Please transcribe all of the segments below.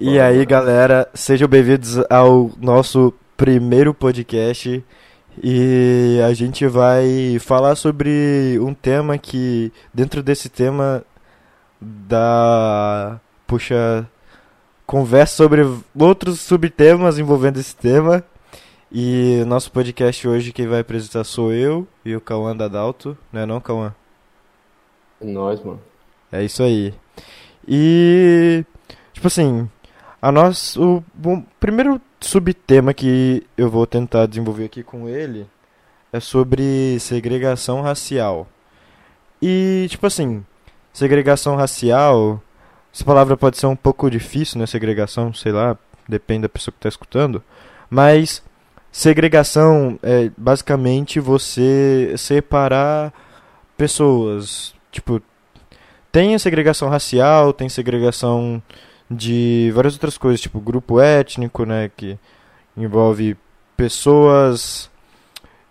E aí, galera, sejam bem-vindos ao nosso primeiro podcast. E a gente vai falar sobre um tema que, dentro desse tema, dá. puxa. conversa sobre outros subtemas envolvendo esse tema. E nosso podcast hoje, quem vai apresentar sou eu e o Cauã Dadalto, não é não, Cauã? É nóis, mano. É isso aí. E. Tipo assim, a o, o primeiro subtema que eu vou tentar desenvolver aqui com ele é sobre segregação racial. E, tipo assim, segregação racial, essa palavra pode ser um pouco difícil, né? Segregação, sei lá, depende da pessoa que está escutando. Mas segregação é basicamente você separar pessoas. Tipo, tem a segregação racial, tem segregação de várias outras coisas, tipo grupo étnico, né, que envolve pessoas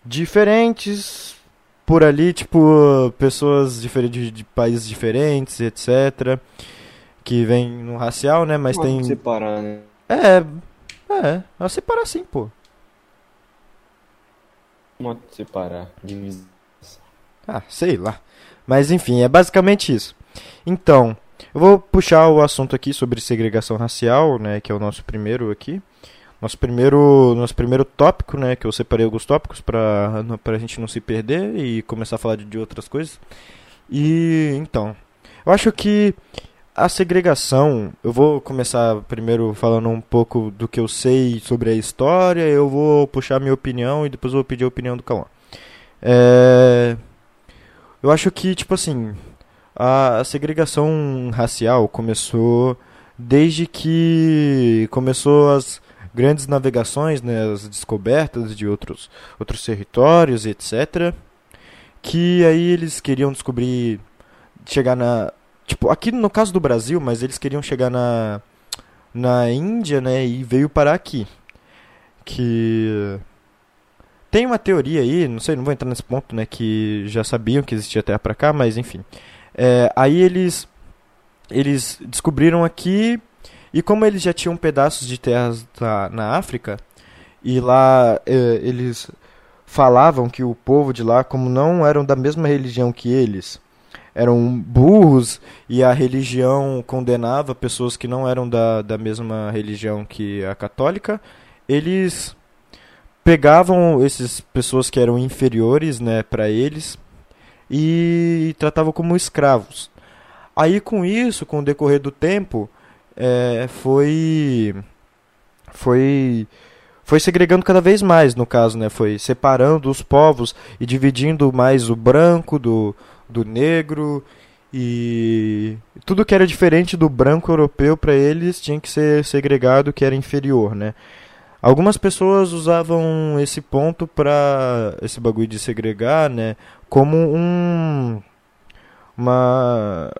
diferentes por ali, tipo pessoas diferentes de países diferentes, etc, que vem no racial, né, mas tem separar, né? É, é, a separar sim, pô. Como separar? Divisão. Ah, sei lá. Mas enfim, é basicamente isso. Então, eu vou puxar o assunto aqui sobre segregação racial, né, que é o nosso primeiro aqui. Nosso primeiro, nosso primeiro tópico, né, que eu separei alguns tópicos para a gente não se perder e começar a falar de, de outras coisas. E então, eu acho que a segregação, eu vou começar primeiro falando um pouco do que eu sei sobre a história, eu vou puxar minha opinião e depois eu vou pedir a opinião do Cauã. É, eu acho que, tipo assim, a segregação racial começou desde que começou as grandes navegações, né, as descobertas de outros, outros territórios, etc. Que aí eles queriam descobrir, chegar na, tipo, aqui no caso do Brasil, mas eles queriam chegar na, na Índia, né, e veio parar aqui. Que tem uma teoria aí, não sei, não vou entrar nesse ponto, né, que já sabiam que existia terra para cá, mas enfim. É, aí eles eles descobriram aqui e como eles já tinham pedaços de terras na, na África e lá é, eles falavam que o povo de lá, como não eram da mesma religião que eles, eram burros e a religião condenava pessoas que não eram da, da mesma religião que a católica, eles pegavam essas pessoas que eram inferiores, né, para eles e tratavam como escravos. Aí com isso, com o decorrer do tempo, é, foi foi foi segregando cada vez mais, no caso, né? Foi separando os povos e dividindo mais o branco do, do negro e tudo que era diferente do branco europeu para eles tinha que ser segregado, que era inferior, né? Algumas pessoas usavam esse ponto para esse bagulho de segregar, né, como um uma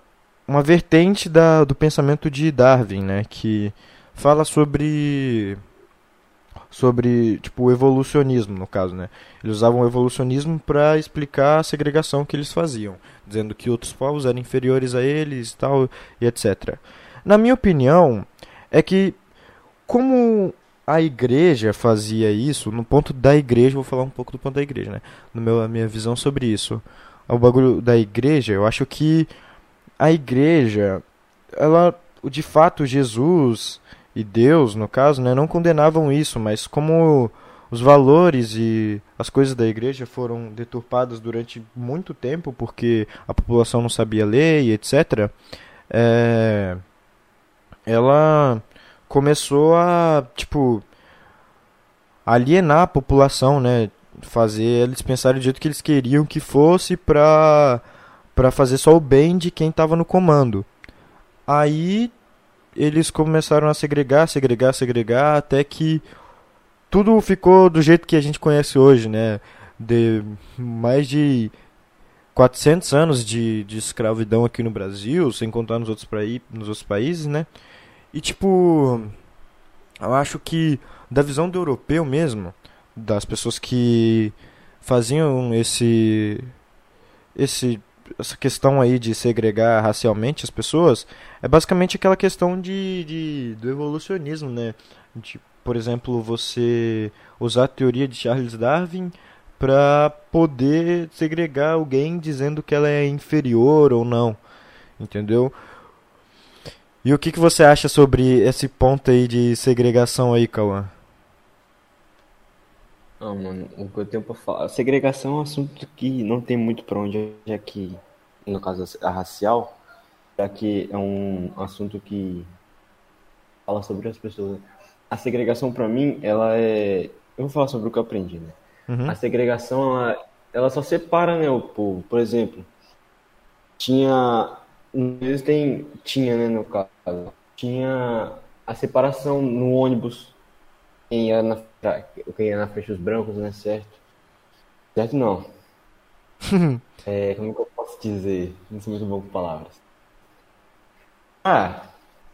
uma vertente da, do pensamento de Darwin, né, que fala sobre sobre tipo o evolucionismo no caso, né? Eles usavam o evolucionismo para explicar a segregação que eles faziam, dizendo que outros povos eram inferiores a eles, tal e etc. Na minha opinião, é que como a igreja fazia isso, no ponto da igreja, vou falar um pouco do ponto da igreja, né? No meu, a minha visão sobre isso. O bagulho da igreja, eu acho que a igreja, ela, de fato, Jesus e Deus, no caso, né, não condenavam isso, mas como os valores e as coisas da igreja foram deturpadas durante muito tempo, porque a população não sabia ler e etc., é, ela começou a, tipo, alienar a população, né? Fazer eles pensarem do jeito que eles queriam que fosse pra, pra fazer só o bem de quem estava no comando. Aí eles começaram a segregar, segregar, segregar, até que tudo ficou do jeito que a gente conhece hoje, né? De mais de 400 anos de, de escravidão aqui no Brasil, sem contar nos outros, praí, nos outros países, né? E tipo, eu acho que da visão do europeu mesmo, das pessoas que faziam esse esse essa questão aí de segregar racialmente as pessoas é basicamente aquela questão de, de do evolucionismo, né? De, por exemplo, você usar a teoria de Charles Darwin para poder segregar alguém dizendo que ela é inferior ou não, entendeu? E o que, que você acha sobre esse ponto aí de segregação aí, Cauã? Ah, mano, o que eu tenho pra falar. Segregação é um assunto que não tem muito pra onde, já que, no caso a racial, já que é um assunto que fala sobre as pessoas. A segregação pra mim, ela é. Eu vou falar sobre o que eu aprendi, né? Uhum. A segregação, ela, ela só separa, né, o povo. Por exemplo, tinha. Eles têm. Tinha, né, no caso. Tinha a separação no ônibus. Quem ia na, quem ia na frente dos brancos, né, certo? Certo não. É, como que eu posso dizer? Não sou muito bom com palavras. Ah,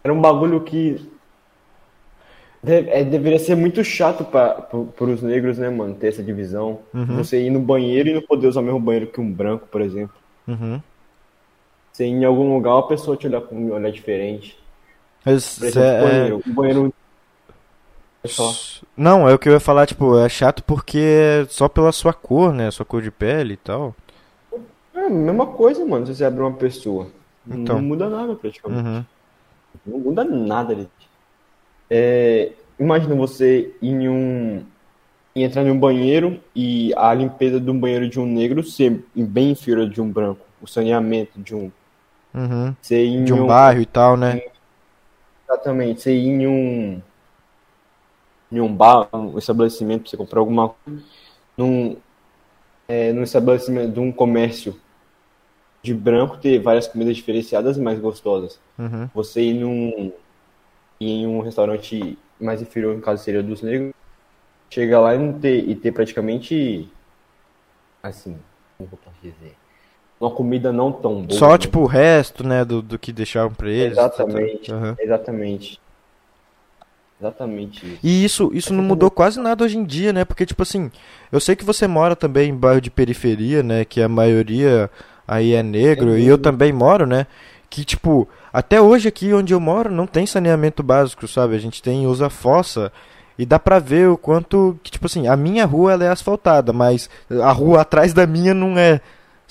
era um bagulho que de- é, deveria ser muito chato para os negros, né, mano, ter essa divisão. Uhum. Você ir no banheiro e não poder usar o mesmo banheiro que um branco, por exemplo. Uhum. Ir em algum lugar, a pessoa te olhar com um olhar diferente. Mas, exemplo, é- banheiro. O banheiro. Falar. Não, é o que eu ia falar, tipo, é chato porque é só pela sua cor, né? Sua cor de pele e tal. É a mesma coisa, mano, se você abrir uma pessoa. Então. Não muda nada praticamente. Uhum. Não muda nada ali. É, imagina você ir em um. entrar em um banheiro e a limpeza de um banheiro de um negro ser bem inferior de um branco. O saneamento de um. Uhum. De um bairro e tal, né? Exatamente, você ir em um. em um bar, um estabelecimento, pra você comprar alguma coisa. Num, é, num estabelecimento de um comércio de branco, ter várias comidas diferenciadas e mais gostosas. Uhum. você ir num ir em um restaurante mais inferior, no caso seria dos negros, chegar lá e não ter e ter praticamente assim, como eu posso dizer, uma comida não tão boa. Só, né? tipo, o resto, né, do, do que deixaram pra eles. exatamente, Uhum. exatamente. Exatamente isso. E isso, isso não mudou quase nada hoje em dia, né? Porque, tipo assim, eu sei que você mora também em bairro de periferia, né? Que a maioria aí é negro, e eu também moro, né? Que, tipo, até hoje aqui onde eu moro não tem saneamento básico, sabe? A gente tem, usa fossa, e dá pra ver o quanto, que, tipo assim, a minha rua ela é asfaltada, mas a rua atrás da minha não é,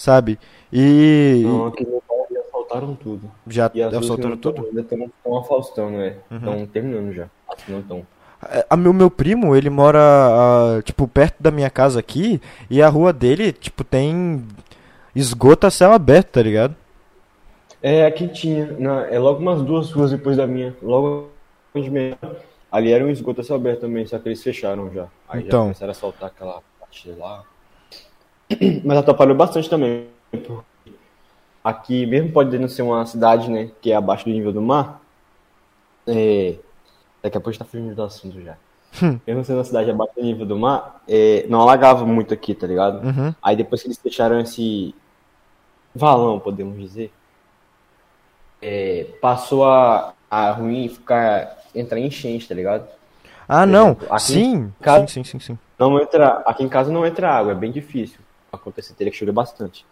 sabe? E Não, aqui no já asfaltaram tudo. já E as ruas que asfaltaram não tão- tudo? Ainda estão afastando, né? Uhum. Estão terminando já. Que não estão. É, A meu, meu primo, ele mora, ah, tipo, perto da minha casa aqui, e a rua dele, tipo, tem esgoto a céu aberto, tá ligado? É, aqui tinha. Na, é logo umas duas ruas depois da minha. Logo onde minha. Ali era um esgoto a céu aberto também, só que eles fecharam já. Aí já Então. começaram a soltar aquela parte lá. Mas atrapalhou bastante também. porque Aqui, mesmo pode não ser uma cidade, né, que é abaixo do nível do mar, é, daqui a pouco a gente tá fugindo do assunto já. Hum. Mesmo sendo uma cidade abaixo do nível do mar, é, não alagava muito aqui, tá ligado? Uhum. Aí depois que eles fecharam esse valão, podemos dizer, é, passou a, a ruim ficar entrar em enchente, tá ligado? Ah, não, sim, casa- sim, sim, sim, sim. Não entra, aqui em casa não entra água, é bem difícil acontecer, teria que chover bastante.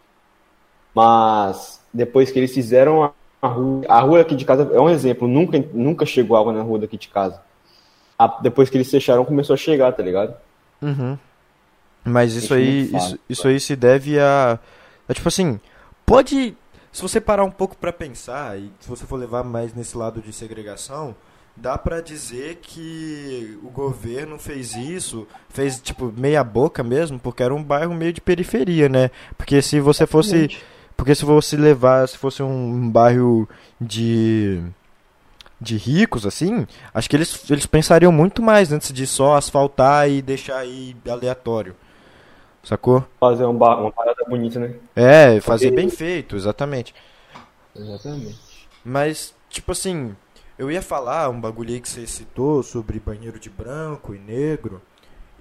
Mas depois que eles fizeram a, rua, a rua aqui de casa é um exemplo, nunca nunca chegou água na rua daqui de casa. A- depois que eles fecharam começou a chegar, tá ligado? Uhum. Mas isso Isso aí, fala, isso, isso aí se deve a, a, tipo assim, pode, se você parar um pouco pra pensar e se você for levar mais nesse lado de segregação, dá pra dizer que o governo fez isso, fez tipo meia boca mesmo, porque era um bairro meio de periferia, né? Porque se você fosse, porque se fosse levar, se fosse um bairro de de ricos assim, acho que eles eles pensariam muito mais antes de só asfaltar e deixar aí aleatório. Sacou? Fazer um ba- uma parada bonita, né? É, fazer Porque- bem feito, exatamente. Exatamente. Mas, tipo assim, eu ia falar um bagulho aí que você citou sobre banheiro de branco e negro.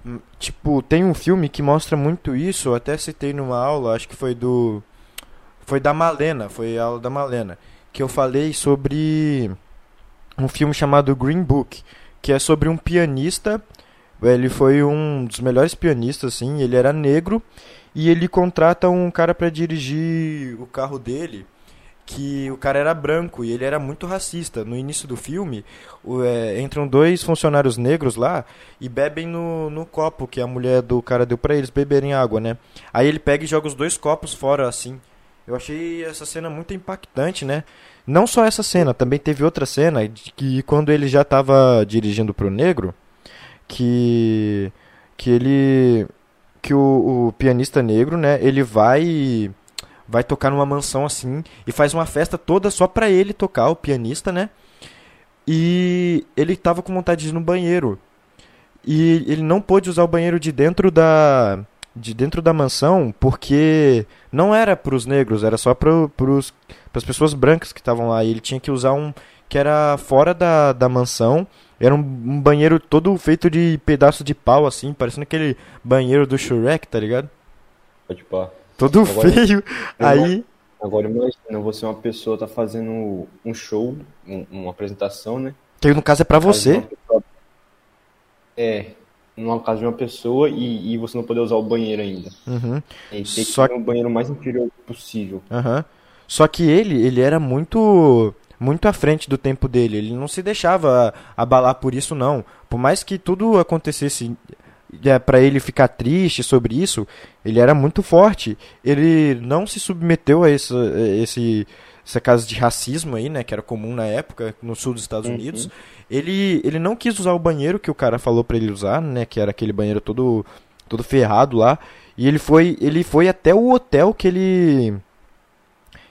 Hum, Tipo, tem um filme que mostra muito isso, eu até citei numa aula, acho que foi do. Foi da Malena, foi a aula da Malena. Que eu falei sobre um filme chamado Green Book, que é sobre um pianista. Ele foi um dos melhores pianistas, assim, ele era negro. e ele contrata um cara para dirigir o carro dele que o cara era branco e ele era muito racista. No início do filme, o, é, entram dois funcionários negros lá e bebem no, no copo que a mulher do cara deu para eles beberem água, né? Aí ele pega e joga os dois copos fora assim. Eu achei essa cena muito impactante, né? Não só essa cena, também teve outra cena que quando ele já estava dirigindo pro negro, que que ele que o, o pianista negro, né, ele vai vai tocar numa mansão assim e faz uma festa toda só pra ele tocar, o pianista, né? E ele tava com vontade de ir no banheiro. E ele não pôde usar o banheiro de dentro da de dentro da mansão porque não era para os negros, era só para as pessoas brancas que estavam lá. E ele tinha que usar um que era fora da, da mansão. Era um, um banheiro todo feito de pedaço de pau, assim, parecendo aquele banheiro do Shrek, tá ligado? Pode pá. Todo agora, feio. Aí. Agora imagina, você é uma pessoa tá fazendo um show, um, uma apresentação, né? Que no caso é pra você. É, numa casa de uma pessoa e, e você não poder usar o banheiro ainda. Uhum. E tem Só... que ter um banheiro mais interior possível. Uhum. Só que ele, ele era muito muito à frente do tempo dele. Ele não se deixava abalar por isso não. Por mais que tudo acontecesse é, para ele ficar triste sobre isso, ele era muito forte. Ele não se submeteu a esse, esse essa caso de racismo aí, né, que era comum na época no sul dos Estados uhum. Unidos. Ele ele não quis usar o banheiro que o cara falou para ele usar, né, que era aquele banheiro todo todo ferrado lá, e ele foi ele foi até o hotel que ele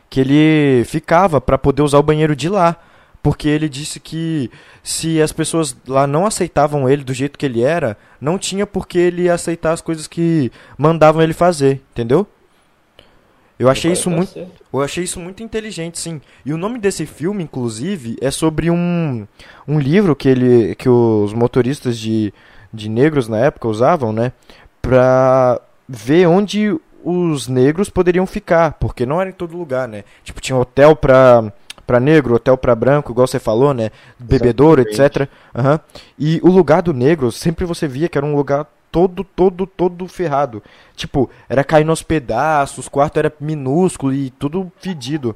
que ele ficava para poder usar o banheiro de lá porque ele disse que se as pessoas lá não aceitavam ele do jeito que ele era, não tinha por que ele aceitar as coisas que mandavam ele fazer, entendeu? Eu achei isso muito, eu achei isso muito inteligente, sim. E o nome desse filme, inclusive, é sobre um, um livro que ele, que os motoristas de, de negros na época usavam, né, para ver onde os negros poderiam ficar, porque não era em todo lugar, né? Tipo, tinha hotel para para negro, hotel para branco, igual você falou, né? Bebedouro, etc. Uhum. E o lugar do negro, sempre você via que era um lugar todo, todo, todo ferrado. Tipo, era caindo aos pedaços, o quarto era minúsculo e tudo fedido.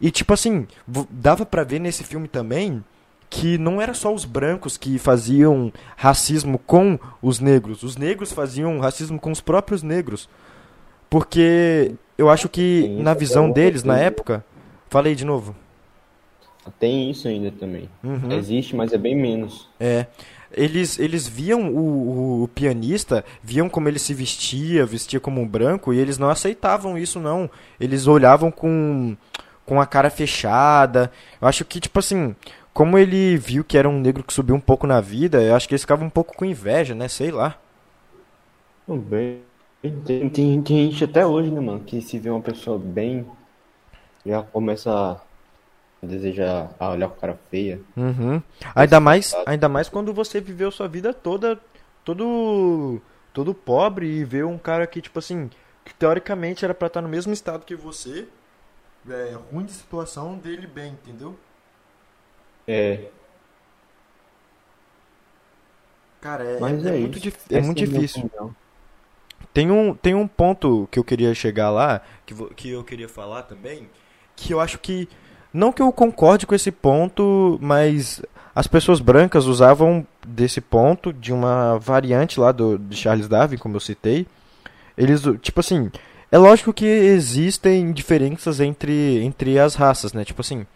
E tipo assim, dava para ver nesse filme também que não era só os brancos que faziam racismo com os negros. Os negros faziam racismo com os próprios negros. Porque eu acho que na visão deles, na época. Falei de novo. Tem isso ainda também. Uhum. Existe, mas é bem menos. É. Eles, eles viam o, o, o, pianista, viam como ele se vestia, vestia como um branco, e eles não aceitavam isso, não. Eles olhavam com, com a cara fechada. Eu acho que, tipo assim, como ele viu que era um negro que subiu um pouco na vida, eu acho que eles ficavam um pouco com inveja, né? Sei lá. Bem, tem, tem, tem gente até hoje, né, mano, que se vê uma pessoa bem, já começa deseja ah, olhar com cara feia. Uhum. Ainda mais, ainda mais quando você viveu sua vida toda todo todo pobre e vê um cara que tipo assim, que teoricamente era para estar no mesmo estado que você, é, ruim de situação dele bem, entendeu? É. Cara, é, Mas é, é muito, dif é muito difícil. Tem um, tem um ponto que eu queria chegar lá, que, que eu queria falar também, que eu acho que não que eu concorde com esse ponto, mas as pessoas brancas usavam desse ponto de uma variante lá do de Charles Darwin, como eu citei. Eles, tipo assim, é lógico que existem diferenças entre, entre as raças, né? Tipo assim,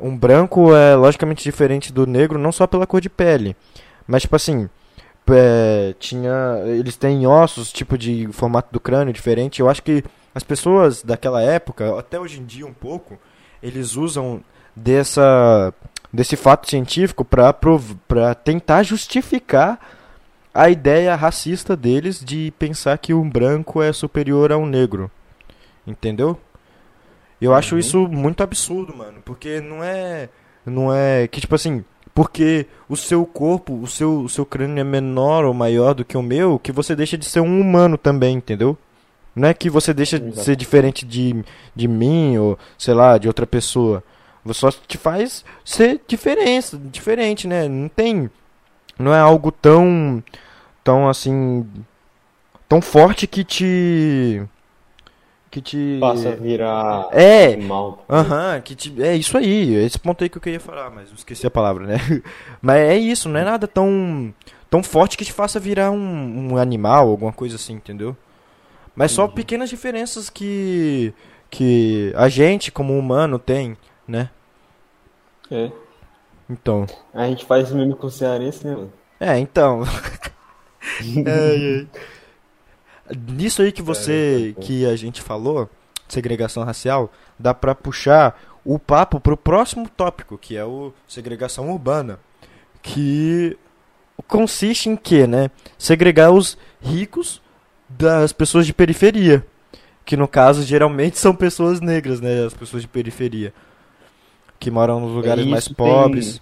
um branco é logicamente diferente do negro não só pela cor de pele, mas tipo assim, é, tinha eles têm ossos, tipo de formato do crânio diferente. Eu acho que as pessoas daquela época, até hoje em dia um pouco, eles usam dessa desse fato científico para tentar justificar a ideia racista deles de pensar que um branco é superior a um negro. Entendeu? Eu uhum. acho isso muito absurdo, mano, porque não é não é que tipo assim, porque o seu corpo, o seu o seu crânio é menor ou maior do que o meu, que você deixa de ser um humano também, entendeu? Não é que você deixa de ser diferente de, de mim ou, sei lá, de outra pessoa. Você só te faz ser diferença, diferente, né? Não tem. Não é algo tão. tão assim. tão forte que te que te Passa a virar É. mal. Aham, que te... é isso aí, esse ponto aí que eu queria falar, mas eu esqueci a palavra, né? Mas é isso, não é nada tão tão forte que te faça virar um, um animal, alguma coisa assim, entendeu? Mas só pequenas diferenças que que a gente como humano tem, né? É. Então, A gente faz isso mesmo com o cearense, né, mano? é, então. Ai, ai. Nisso aí que você que a gente falou, segregação racial, dá pra puxar o papo pro próximo tópico, que é o segregação urbana, que consiste em quê, né? Segregar os ricos das pessoas de periferia, que no caso geralmente são pessoas negras, né, as pessoas de periferia, que moram nos lugares mais isso pobres.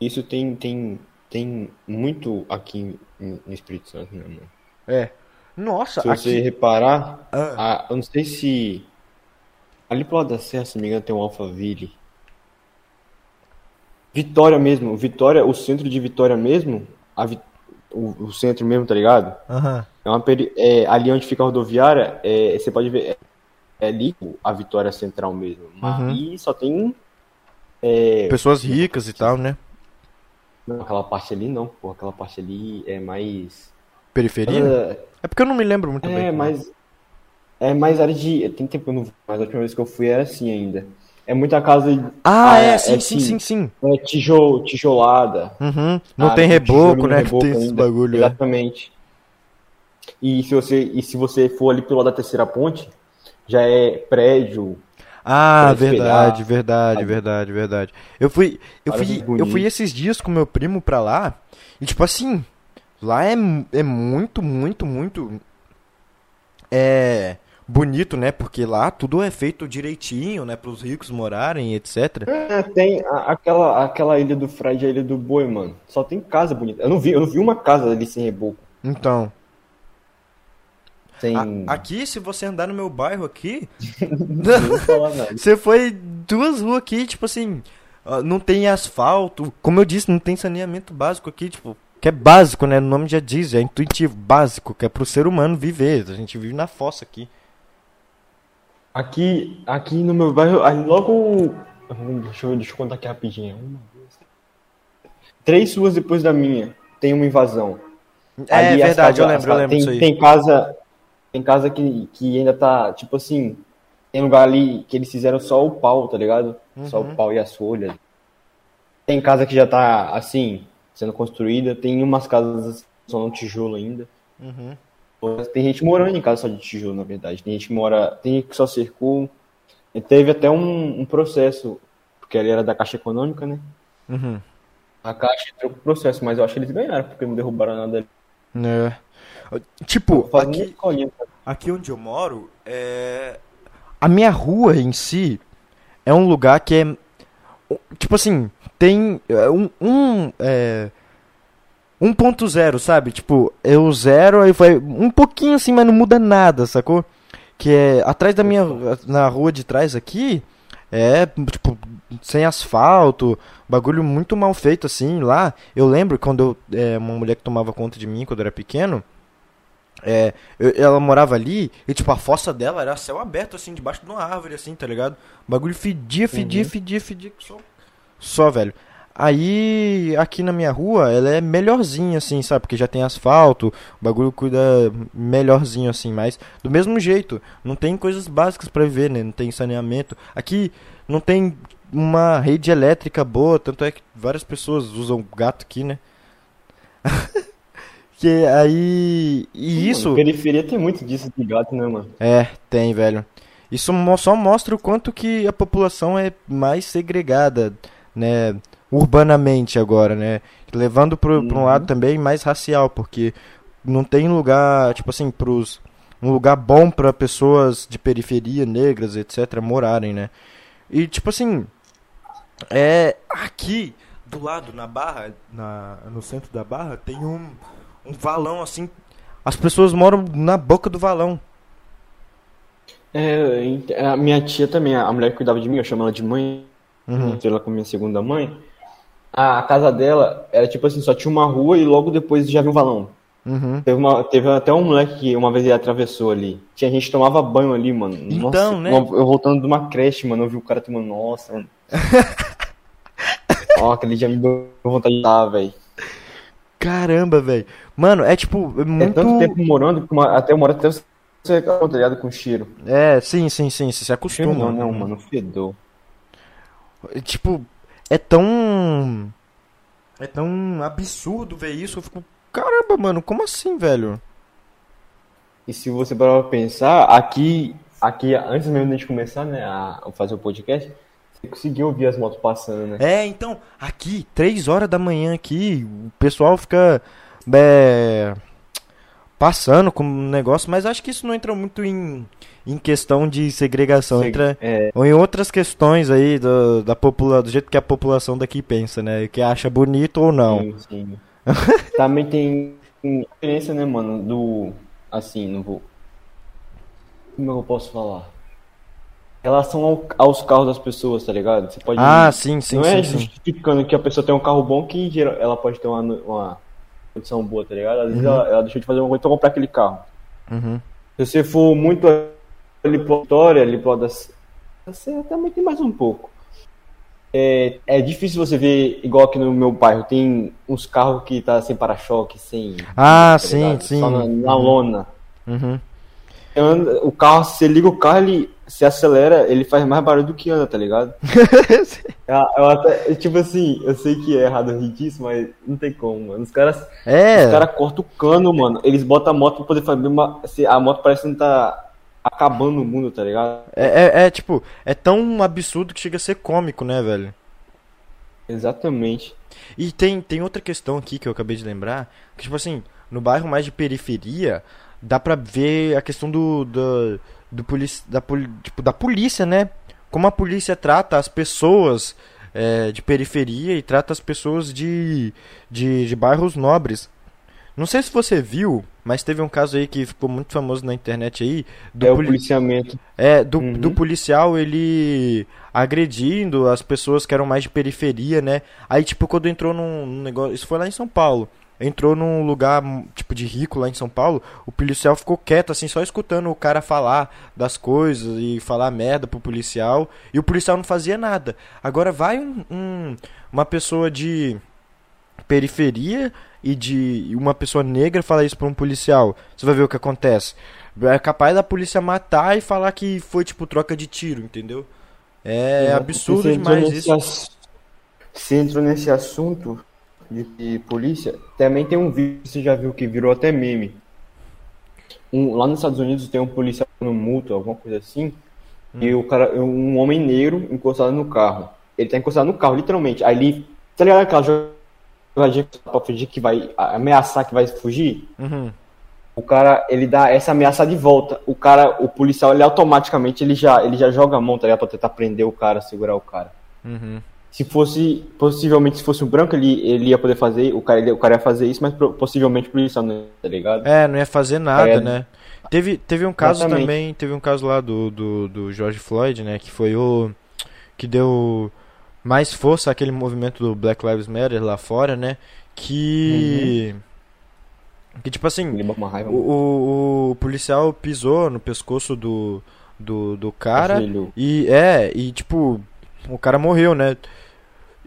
Isso tem, tem, tem muito aqui no Espírito Santo, né, mano? É. Nossa, Se você aqui reparar, Ah. a- eu não sei se. Ali pro lado da Serra, se não me engano, tem um Alphaville. Vitória mesmo, Vitória, o centro de Vitória mesmo, a o, o centro mesmo, tá ligado? Aham. É uma peri- é, ali onde fica a rodoviária, é, você pode ver, é, é ali a Vitória Central mesmo. Mas Uhum. ali só tem. É, Pessoas ricas e tal, né? não, aquela parte ali não, pô, aquela parte ali é mais. Periferia? É, É porque eu não me lembro muito É, bem. mas. É mais área de. Tem tempo que eu não mas a última vez que eu fui era assim ainda. É muita casa Ah, Ah, é, é, sim, é sim, sim. sim, é, tijolo, tijolada. Uhum. Não Ah, tem reboco, né? Que reboco tem esses ainda. bagulho. é. Exatamente. E se você, e se você for ali pelo lado da terceira ponte, já é prédio. Ah, verdade, verdade, verdade, verdade. Eu fui, eu fui, eu fui esses dias com meu primo pra lá e tipo assim, lá é, é muito, muito, muito é bonito, né? Porque lá tudo é feito direitinho, né? Para os ricos morarem, etc. É, tem a- aquela, aquela ilha do Frade, a ilha do Boi, mano. Só tem casa bonita. Eu não vi, eu não vi uma casa ali sem reboco. Então, Sem. a- aqui, se você andar no meu bairro aqui. Você foi duas ruas aqui, tipo assim, não tem asfalto. Como eu disse, não tem saneamento básico aqui, tipo, que é básico, né? O nome já diz, é intuitivo, básico, que é pro ser humano viver. A gente vive na fossa aqui. Aqui, aqui no meu bairro, logo. Deixa eu, deixa eu contar aqui rapidinho. Uma, duas, três ruas depois da minha tem uma invasão. É Ali verdade, eu lembro, eu lembro tem, disso aí. Tem casa, tem casa que, que ainda tá, tipo assim, tem lugar ali que eles fizeram só o pau, tá ligado? Só Uhum. o pau e as folhas. Tem casa que já tá, assim, sendo construída. Tem umas casas só no tijolo ainda. Uhum. Tem gente morando em casa só de tijolo, na verdade. Tem gente que mora, tem gente que só cercou. E teve até um, um processo, porque ali era da Caixa Econômica, né? Uhum. A Caixa entrou com o processo, mas eu acho que eles ganharam, porque não derrubaram nada ali. É. Tipo, aqui, aqui onde eu moro, é... a minha rua em si é um lugar que é. Tipo assim, tem é, um. um é... 1.0, sabe? Tipo, é o zero, aí vai um pouquinho assim, mas não muda nada, sacou? Que é atrás da minha. Na rua de trás aqui, é tipo, sem asfalto, bagulho muito mal feito assim lá. Eu lembro quando eu, é, uma mulher que tomava conta de mim quando eu era pequeno. É, eu- ela morava ali e, tipo, a fossa dela era céu aberto, assim, debaixo de uma árvore, assim, tá ligado? O bagulho fedia, fedia, fedia, fedia, só, só, velho. Aí, aqui na minha rua, ela é melhorzinha, assim, sabe? Porque já tem asfalto, o bagulho cuida melhorzinho, assim, mas do mesmo jeito, não tem coisas básicas pra viver, né? Não tem saneamento. Aqui não tem uma rede elétrica boa, tanto é que várias pessoas usam gato aqui, né? que aí. E isso. Mano, periferia tem muito disso de gato, né, mano? É, tem, velho. Isso só mostra o quanto que a população é mais segregada, né, urbanamente agora, né? Levando pro, pra um Uhum. lado também mais racial, porque não tem lugar, tipo assim, pros, um lugar bom pra pessoas de periferia, negras, etc, morarem, né? E tipo assim, é aqui do lado na Barra, na, no centro da Barra, tem um, um valão assim, as pessoas moram na boca do valão. É, a minha tia também, a mulher que cuidava de mim, eu chamo ela de mãe, Uhum. eu ela como minha segunda mãe. A, casa dela era tipo assim, só tinha uma rua e logo depois já viu um valão. Uhum. Teve, uma- teve até um moleque que uma vez ele atravessou ali. Tinha gente que tomava banho ali, mano. Então, Nossa, né? Eu voltando de uma creche, mano, eu vi o cara tomando. Nossa, mano. Ó, aquele dia me deu vontade de dar, velho. Caramba, velho. Mano, é tipo, é É muito. tanto tempo morando até uma hora até você tá ligado com o cheiro. É, sim, sim, sim, você se acostuma. não, não, mano, fedor. Tipo, é tão. É tão absurdo ver isso. Eu fico, caramba, mano, como assim, velho? E se você parar pra pensar, aqui, aqui, antes mesmo de a gente começar, né, a fazer o podcast, conseguiu ouvir as motos passando, né? É, então, aqui, três horas da manhã aqui, o pessoal fica é, passando com um negócio, mas acho que isso não entra muito em, em questão de segregação, entra É, ou em outras questões aí do, da popula, do jeito que a população daqui pensa, né? Que acha bonito ou não. sim, sim. Também tem diferença, né, mano, do, assim, não vou, como eu posso falar? Relação ao- aos carros das pessoas, tá ligado? Você pode, Ah, sim, sim, não sim, é sim. justificando que a pessoa tem um carro bom que em geral, ela pode ter uma, uma condição boa, tá ligado? Às vezes ela, ela deixou de fazer uma coisa pra comprar aquele carro. Uhum. Se você for muito ali pra Vitória, ali pra das... Você também tem mais um pouco. É, é difícil você ver, igual aqui no meu bairro, tem uns carros que tá sem para-choque, sem. Ah, tá sim, ligado? sim. Só na, na lona. Uhum. Anda- O carro, você liga o carro, ele se acelera, ele faz mais barulho do que anda, tá ligado? Eu, eu até, tipo assim, eu sei que é errado rir disso, mas não tem como, mano. Os caras É, os caras cortam o cano, mano. Eles botam a moto pra poder fazer uma. A moto parece que não tá acabando o mundo, tá ligado? é, é, é, tipo, é tão absurdo que chega a ser cômico, né, velho? Exatamente. E tem, tem outra questão aqui que eu acabei de lembrar, que tipo assim, no bairro mais de periferia, dá pra ver a questão do, do, do polici, da, tipo, da polícia, né? Como a polícia trata as pessoas é, de periferia e trata as pessoas de, de, de bairros nobres. Não sei se você viu, mas teve um caso aí que ficou muito famoso na internet aí, do é o poli- policiamento. é, do, Uhum. do policial ele agredindo as pessoas que eram mais de periferia, né? Aí, tipo, quando entrou num, num negócio. Isso foi lá em São Paulo. Entrou num lugar, hum, tipo, de rico lá em São Paulo. O policial ficou quieto, assim, só escutando o cara falar das coisas e falar merda pro policial. E o policial não fazia nada. Agora vai um, um- uma pessoa de periferia e de uma pessoa negra falar isso pra um policial. Você vai ver o que acontece. É capaz da polícia matar e falar que foi tipo troca de tiro, entendeu? É absurdo Você entrou demais isso. ass- Você entrou nesse assunto de, de polícia. Também tem um vídeo que você já viu que virou até meme. Um- lá nos Estados Unidos tem um policial no multa, alguma coisa assim. E o cara, um homem negro encostado no carro. Ele tá encostado no carro, literalmente. Aí ele. Tá ligado aquela jogadinha pra fugir que vai ameaçar que vai fugir? Uhum. O cara, ele dá essa ameaça de volta. O cara, o policial, ele automaticamente ele já, ele já joga a mão, tá ligado? Pra tentar prender o cara, segurar o cara. Uhum. Se fosse, possivelmente, se fosse um branco, ele, ele ia poder fazer, o cara, ele- o cara ia fazer isso, mas possivelmente o policial não ia, tá ligado? É, não ia fazer nada, É. né? Teve, teve um caso Exatamente. também, teve um caso lá do, do, do George Floyd, né? Que foi o. que deu mais força àquele movimento do Black Lives Matter lá fora, né? Que. Que tipo assim. O, o, o policial pisou no pescoço do, do, do cara ajoelhou. e é, e tipo, o cara morreu, né?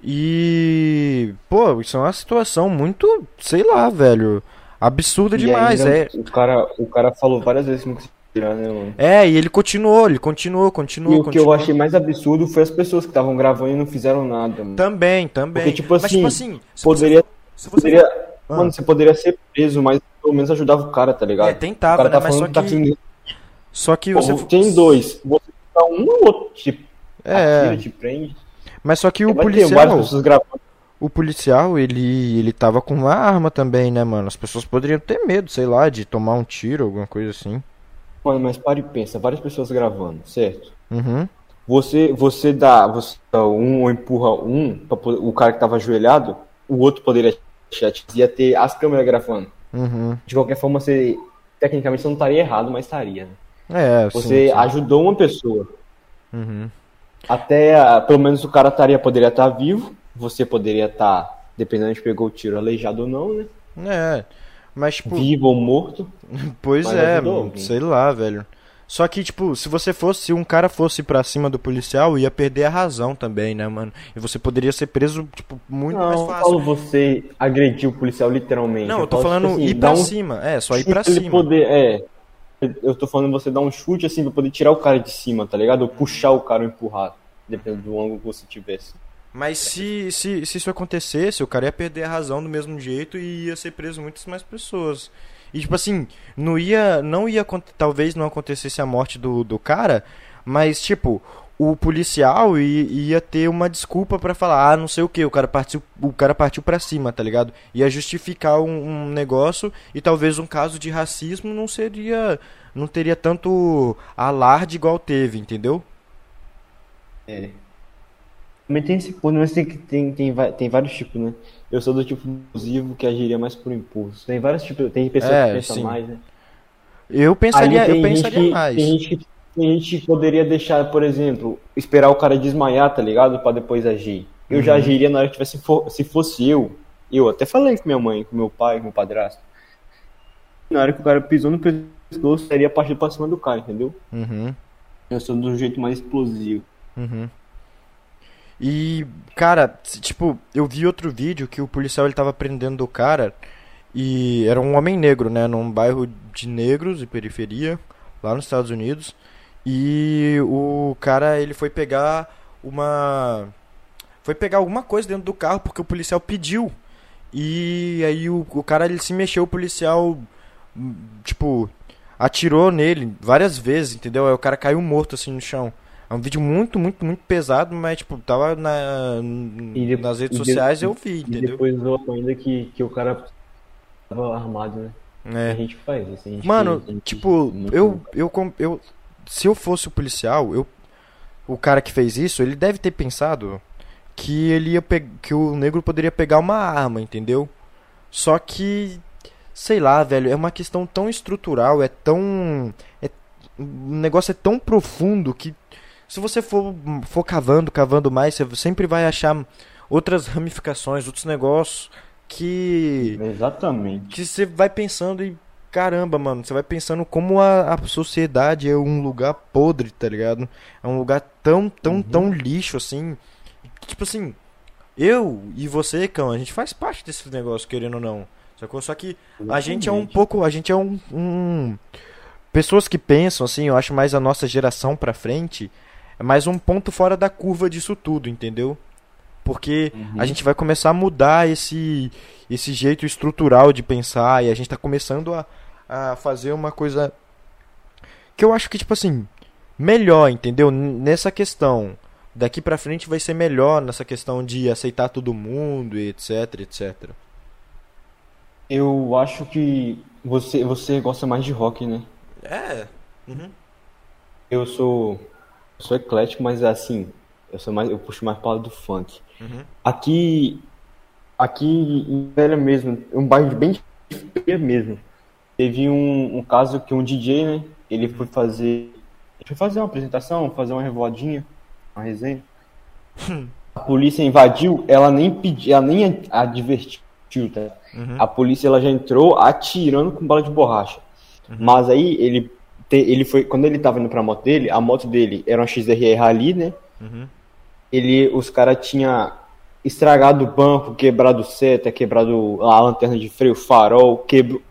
E pô, isso é uma situação muito, sei lá, velho, absurda E demais, ainda é. O cara, o cara falou várias vezes que não conseguia tirar, né, mano? É, e ele continuou, ele continuou, continuou, E o que continuou. eu achei mais absurdo foi as pessoas que estavam gravando e não fizeram nada, mano. Também, também. Porque, tipo Mas tipo assim, assim, se Poderia, você, poderia, Ah. mano, você poderia ser preso, mas pelo menos ajudava o cara, tá ligado? É, tentava, o cara né, tá mas falando só que tá que- só que Pô, você tem dois. Você dá um ou outro te É. atira, te prende. Mas só que o Vai ter várias policial, o policial, ele ele tava com uma arma também, né, mano? As pessoas poderiam ter medo, sei lá, de tomar um tiro, alguma coisa assim. Mano, mas para e pensa, várias pessoas gravando, certo? Uhum. Você, você dá, você dá um ou empurra um, pra o cara que tava ajoelhado, o outro poderia chat, ia ter as câmeras gravando. Uhum. De qualquer forma, você, tecnicamente, você não estaria errado, mas estaria. né? É, Você sim, sim. ajudou uma pessoa. Uhum. Até, ah, pelo menos o cara estaria, poderia estar vivo, você poderia estar, dependendo de pegou o tiro, aleijado ou não, né? É. Mas, tipo. Vivo ou morto. Pois é, ajudou, sei lá, velho. Só que, tipo, se você fosse, se um cara fosse pra cima do policial, ia perder a razão também, né, mano? E você poderia ser preso, tipo, muito não, mais fácil. Não, você agredir o policial literalmente. Não, eu, eu tô falando tipo assim, ir pra um cima. É, só ir pra cima. Poder, é, eu tô falando você dar um chute assim pra poder tirar o cara de cima, tá ligado? Ou puxar o cara ou empurrar, dependendo do ângulo que você tivesse. Mas se, se, se isso acontecesse, o cara ia perder a razão do mesmo jeito e ia ser preso muitas mais pessoas. E tipo assim, não ia. Não ia. Talvez não acontecesse a morte do, do cara, mas tipo, o policial ia, ia ter uma desculpa para falar, ah, não sei o que, o cara partiu, o cara partiu para cima, tá ligado? Ia justificar um, um, negócio e talvez um caso de racismo não seria, não teria tanto alarde igual teve, entendeu? É. Também tem esse ponto, mas tem, tem, tem, tem vários tipos, né? Eu sou do tipo impulsivo que agiria mais por impulso. Tem vários tipos, tem pessoas é, que pensam sim. mais, né? Eu pensaria, eu pensaria que, mais. Tem gente, que, tem gente poderia deixar, por exemplo, esperar o cara desmaiar, tá ligado? Pra depois agir. Eu uhum. já agiria na hora que tivesse, se fosse eu. Eu até falei com minha mãe, com meu pai, com meu padrasto. Na hora que o cara pisou no pescoço, seria partir pra cima do cara, entendeu? Uhum. Eu sou do jeito mais explosivo. Uhum. E, cara, tipo, eu vi outro vídeo que o policial ele tava prendendo o cara e era um homem negro, né, num bairro de negros e periferia, lá nos Estados Unidos. E o cara, ele foi pegar uma foi pegar alguma coisa dentro do carro porque o policial pediu. E aí o, o cara ele se mexeu, o policial tipo atirou nele várias vezes, entendeu? Aí o cara caiu morto assim no chão. É um vídeo muito, muito, muito pesado, mas, tipo, tava na, nas redes sociais de, eu vi, entendeu? E depois ainda que, que o cara tava armado, né? É. A gente faz isso. Gente Mano, fez, tipo, eu, eu, eu, eu, se eu fosse o policial, eu, o cara que fez isso, ele deve ter pensado que ele ia que o negro poderia pegar uma arma, entendeu? Só que, sei lá, velho, é uma questão tão estrutural, é tão, é, o negócio é tão profundo que se você for, for cavando, cavando mais, você sempre vai achar outras ramificações, outros negócios que. Exatamente. Que você vai pensando e. Caramba, mano, você vai pensando como a, a sociedade é um lugar podre, tá ligado? É um lugar tão, tão, uhum. tão lixo assim. Tipo assim, eu e você, cão, a gente faz parte desse negócio, querendo ou não. Sacou? Só que a gente é um pouco. A gente é um, um. Pessoas que pensam, assim, eu acho mais a nossa geração pra frente é mais um ponto fora da curva disso tudo, entendeu? Porque uhum. a gente vai começar a mudar esse, esse jeito estrutural de pensar e a gente está começando a, a fazer uma coisa que eu acho que, tipo assim, melhor, entendeu? Nessa questão. Daqui pra frente vai ser melhor nessa questão de aceitar todo mundo e etc, etc. Eu acho que você, você gosta mais de rock, né? É. Uhum. Eu sou sou eclético, mas assim, eu sou mais, eu puxo mais para o lado do funk. Uhum. Aqui, aqui em Velha mesmo, um bairro bem mesmo. Teve um, um caso que um DJ, né, ele foi fazer, foi fazer uma apresentação, fazer uma revoadinha, uma resenha. A polícia invadiu, ela nem pediu, ela nem advertiu, tá? Uhum. A polícia ela já entrou atirando com bala de borracha. Uhum. Mas aí ele ele foi quando ele tava indo pra moto dele, a moto dele era uma XRR Rally, né? Uhum. Ele, os caras tinha estragado o banco, quebrado seta, quebrado a lanterna de freio, farol, quebrou,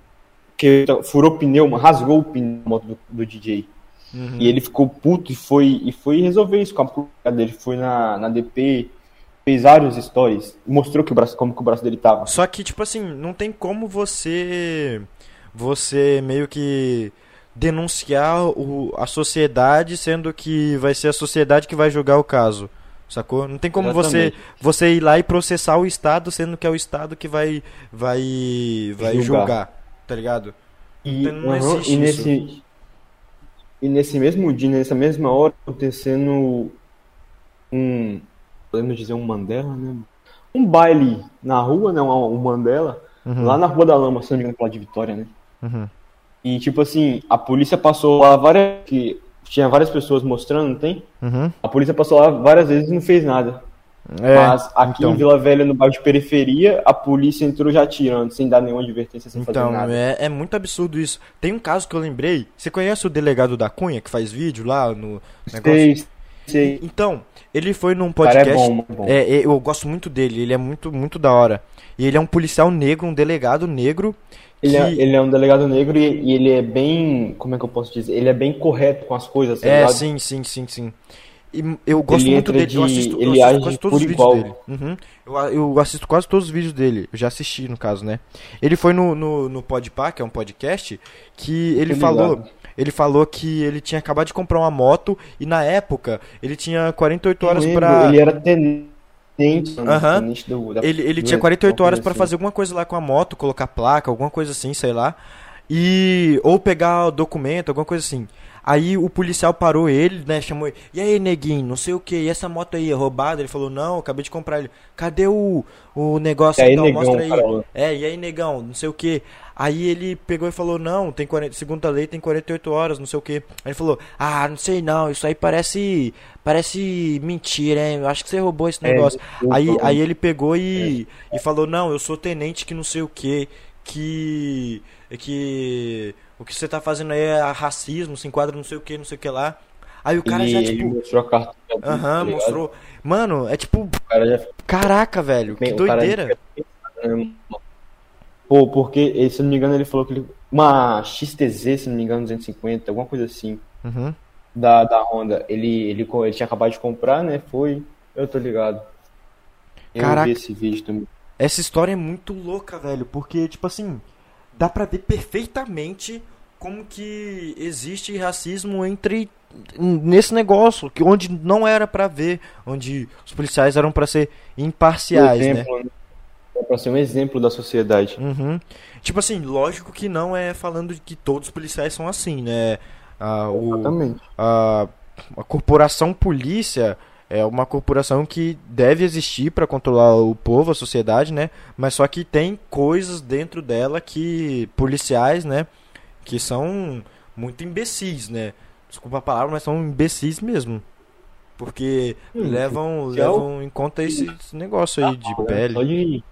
que, furou o pneu, rasgou o pneu da moto do, do DJ. Uhum. E ele ficou puto e foi, e foi resolver isso com a polícia dele. Foi na, na DP, fez vários stories, mostrou que o braço, como que o braço dele tava. Só que, tipo assim, não tem como você. Você meio que denunciar o, a sociedade, sendo que vai ser a sociedade que vai julgar o caso. Sacou? Não tem como você você ir lá e processar o Estado, sendo que é o Estado que vai vai vai julgar, julgar tá ligado? E, não uhum, e nesse e nesse mesmo dia, nessa mesma hora, acontecendo um podemos dizer um Mandela, né? Um baile na rua, né? Um, um Mandela, uhum. lá na Rua da Lama, se não me engano, de Vitória, né? Uhum. E, tipo assim, a polícia passou lá várias. Que tinha várias pessoas mostrando, não tem? Uhum. A polícia passou lá várias vezes e não fez nada. É, Mas aqui então... em Vila Velha, no bairro de periferia, a polícia entrou já atirando, sem dar nenhuma advertência, sem então, fazer nada. É, é muito absurdo isso. Tem um caso que eu lembrei. Você conhece o delegado da Cunha, que faz vídeo lá no negócio? Sei, sei. Então, ele foi num podcast. Cara, é bom, bom. É, eu gosto muito dele, ele é muito, muito da hora. E ele é um policial negro, um delegado negro. Ele, é, que... é, ele é um delegado negro e, e, ele é bem. Como é que eu posso dizer? Ele é bem correto com as coisas. Tá é, ligado? sim, sim, sim, sim. E eu gosto ele muito dele, de, eu assisto, ele eu assisto quase todos os vídeos igual. dele. Uhum. Eu, eu, assisto quase todos os vídeos dele, eu já assisti no caso, né? Ele foi no, no, no Podpah, que é um podcast, que ele falou... Ele falou que ele tinha acabado de comprar uma moto e na época ele tinha 48 horas para Ele era tenente. Uhum. Do, da, ele ele tinha 48 horas para assim. fazer alguma coisa lá com a moto, colocar placa, alguma coisa assim, sei lá. E ou pegar documento, alguma coisa assim. Aí o policial parou ele, né? Chamou ele. E aí, neguinho, não sei o que. E essa moto aí é roubada? Ele falou, não, acabei de comprar ele. Cadê o, o negócio? E aí, então, negão, mostra aí. Cara. É, e aí, negão, não sei o que. Aí ele pegou e falou, não, tem 40, segundo a lei tem 48 horas, não sei o que. Aí ele falou, ah, não sei não, isso aí parece. Parece mentira, hein? Eu acho que você roubou esse é, negócio. É, aí, aí ele pegou e, é. e falou, não, eu sou tenente que não sei o que. Que. Que o que você tá fazendo aí é racismo, se enquadra não sei o que, não sei o que lá. Aí o cara ele, já, tipo. Ele mostrou a carta. Aham, uhum, mostrou. Mano, é tipo. Já... Caraca, velho, que doideira. Pô, porque, se não me engano, ele falou que ele. Uma XTZ, se não me engano, 250, alguma coisa assim. Uhum. Da, da Honda. Ele, ele, ele tinha acabado de comprar, né? Foi. Eu tô ligado. Eu Caraca. vi esse vídeo também. Essa história é muito louca, velho, porque, tipo assim dá para ver perfeitamente como que existe racismo entre nesse negócio que onde não era para ver, onde os policiais eram para ser imparciais, né? exemplo, né? É para ser um exemplo da sociedade. Uhum. Tipo assim, lógico que não é falando que todos os policiais são assim, né? Ah, o, Exatamente. A, a corporação polícia é uma corporação que deve existir para controlar o povo, a sociedade, né? Mas só que tem coisas dentro dela que policiais, né, que são muito imbecis, né? Desculpa a palavra, mas são imbecis mesmo. Porque hum, levam, levam em conta esse, esse negócio aí de ah, pele. Só de,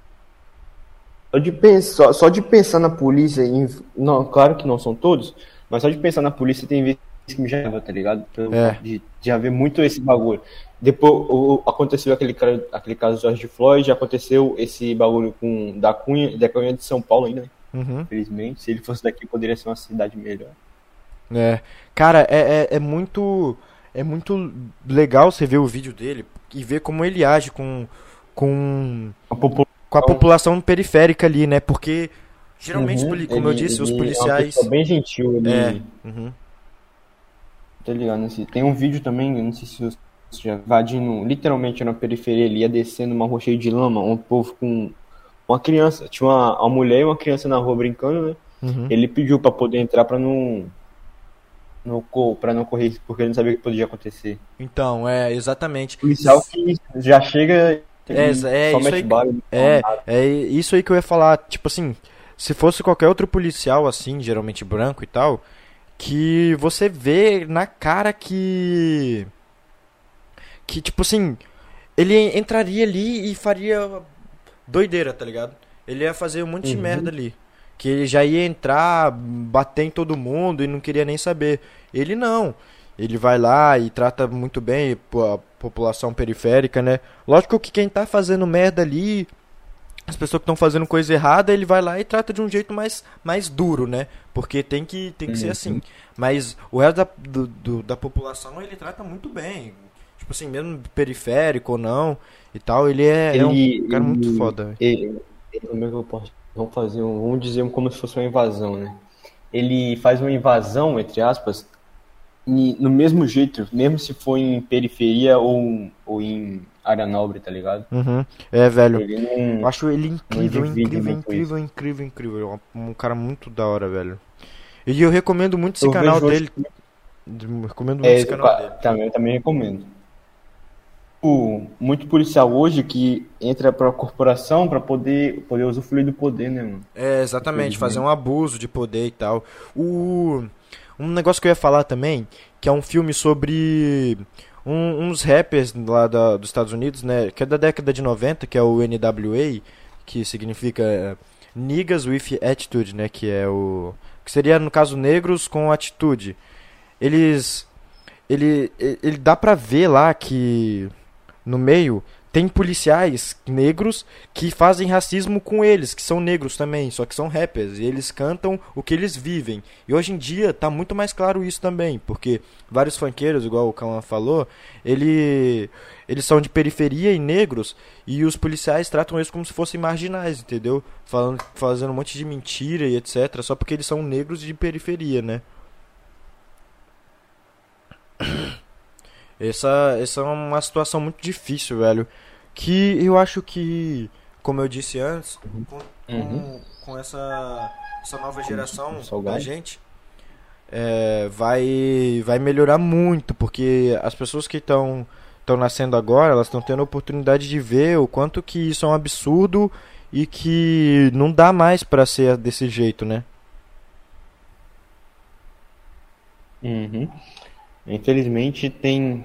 só de, pensar, só de pensar na polícia, em, não, claro que não são todos, mas só de pensar na polícia tem vezes que me já tá ligado? É. De, de haver muito esse bagulho. Depois o, aconteceu aquele, aquele caso do George Floyd, aconteceu esse bagulho com da Cunha, da Cunha de São Paulo ainda, né? Uhum. Infelizmente, se ele fosse daqui poderia ser uma cidade melhor. É, cara, é, é, é muito é muito legal você ver o vídeo dele e ver como ele age com com a, com a população periférica ali, né? Porque geralmente, uhum, como ele, eu disse, os policiais é bem gentil, ele... é. Uhum. Tá ligado? Tem um vídeo também, não sei se já invadindo literalmente na periferia, ele ia descendo uma rua cheia de lama, um povo com uma criança, tinha uma, uma mulher e uma criança na rua brincando, né? Uhum. Ele pediu para poder entrar para não no para não correr porque ele não sabia o que poderia acontecer. Então, é exatamente. O policial que já chega é, é, isso aí, é, é isso aí que eu ia falar, tipo assim, se fosse qualquer outro policial assim, geralmente branco e tal, que você vê na cara que que, tipo assim, ele entraria ali e faria doideira, tá ligado? Ele ia fazer um monte uhum. de merda ali. Que ele já ia entrar, bater em todo mundo e não queria nem saber. Ele não. Ele vai lá e trata muito bem a população periférica, né? Lógico que quem tá fazendo merda ali, as pessoas que estão fazendo coisa errada, ele vai lá e trata de um jeito mais, mais duro, né? Porque tem que, tem que uhum. ser assim. Mas o resto da, do, do, da população ele trata muito bem tipo assim, mesmo periférico ou não e tal, ele é, ele, é um cara ele, muito foda. Ele, ele, como é que eu posso. Vamos fazer um, Vamos dizer como se fosse uma invasão, né? Ele faz uma invasão, entre aspas, e, no mesmo jeito, mesmo se for em periferia ou, ou em área nobre, tá ligado? Uhum. É, velho. Não, eu acho ele incrível, incrível, incrível, incrível, incrível. Um cara muito da hora, velho. E eu recomendo muito esse eu canal dele. Hoje... Recomendo muito é, esse canal dele. Também, também recomendo muito policial hoje que entra para a corporação para poder poder usufruir do poder, né, mano? É, exatamente, fazer um abuso de poder e tal. O um negócio que eu ia falar também, que é um filme sobre um, uns rappers lá da, dos Estados Unidos, né, que é da década de 90, que é o NWA, que significa é, Niggas with Attitude, né, que é o que seria no caso negros com atitude. Eles ele ele dá pra ver lá que no meio tem policiais negros que fazem racismo com eles, que são negros também, só que são rappers, e eles cantam o que eles vivem. E hoje em dia tá muito mais claro isso também, porque vários funkeiros, igual o Kawan falou, ele, eles são de periferia e negros, e os policiais tratam eles como se fossem marginais, entendeu? Falando, fazendo um monte de mentira e etc, só porque eles são negros de periferia, né? Essa, essa é uma situação muito difícil, velho. Que eu acho que, como eu disse antes, com, Uhum. com, com essa, essa nova geração da gente, é, vai, vai melhorar muito, porque as pessoas que estão estão nascendo agora, elas estão tendo a oportunidade de ver o quanto que isso é um absurdo e que não dá mais pra ser desse jeito, né? Uhum. Infelizmente tem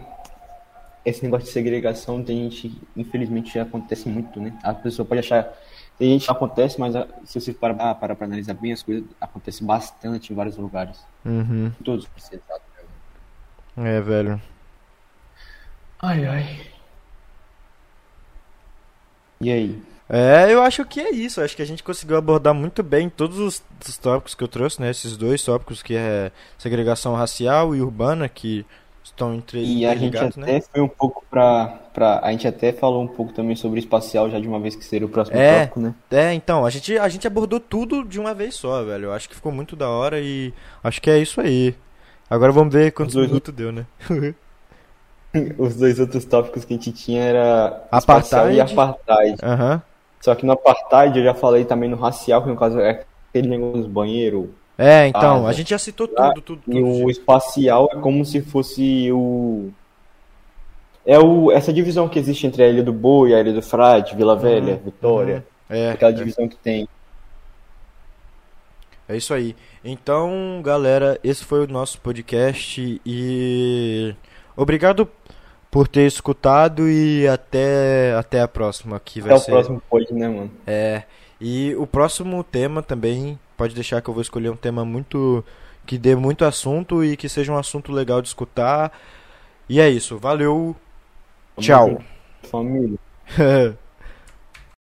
esse negócio de segregação, tem gente, infelizmente acontece muito, né? A pessoa pode achar, tem gente que acontece, mas a- se você parar para para analisar bem as coisas, acontece bastante em vários lugares. Uhum. Todos os estados. É, velho. Ai, ai. E aí? É, eu acho que é isso. Acho que a gente conseguiu abordar muito bem todos os, os tópicos que eu trouxe, né? Esses dois tópicos que é segregação racial e urbana, que estão entre E a gente interligados, até né? foi um pouco pra, pra. A gente até falou um pouco também sobre espacial, já de uma vez que seria o próximo É. tópico, né? É, então, a gente, a gente abordou tudo de uma vez só, velho. Eu acho que ficou muito da hora e acho que é isso aí. Agora vamos ver quantos minutos deu, né? Os dois outros tópicos que a gente tinha era Apartheid. e apartheid. Aham. Só que no apartheid eu já falei também no racial, que no caso é aquele negócio dos banheiros. É, então, Ah, a gente já citou ah, tudo, tudo, E tudo. o espacial é como se fosse o. É o, essa divisão que existe entre a Ilha do Boi, a Ilha do Frade, Vila Velha, Vitória. É, Aquela é. divisão que tem. É isso aí. Então, galera, esse foi o nosso podcast e obrigado por ter escutado e até até a próxima, que vai Até o ser próximo pod, né, mano? é. E o próximo tema também pode deixar que eu vou escolher um tema muito que dê muito assunto e que seja um assunto legal de escutar. E é isso. Valeu. Tchau. Família.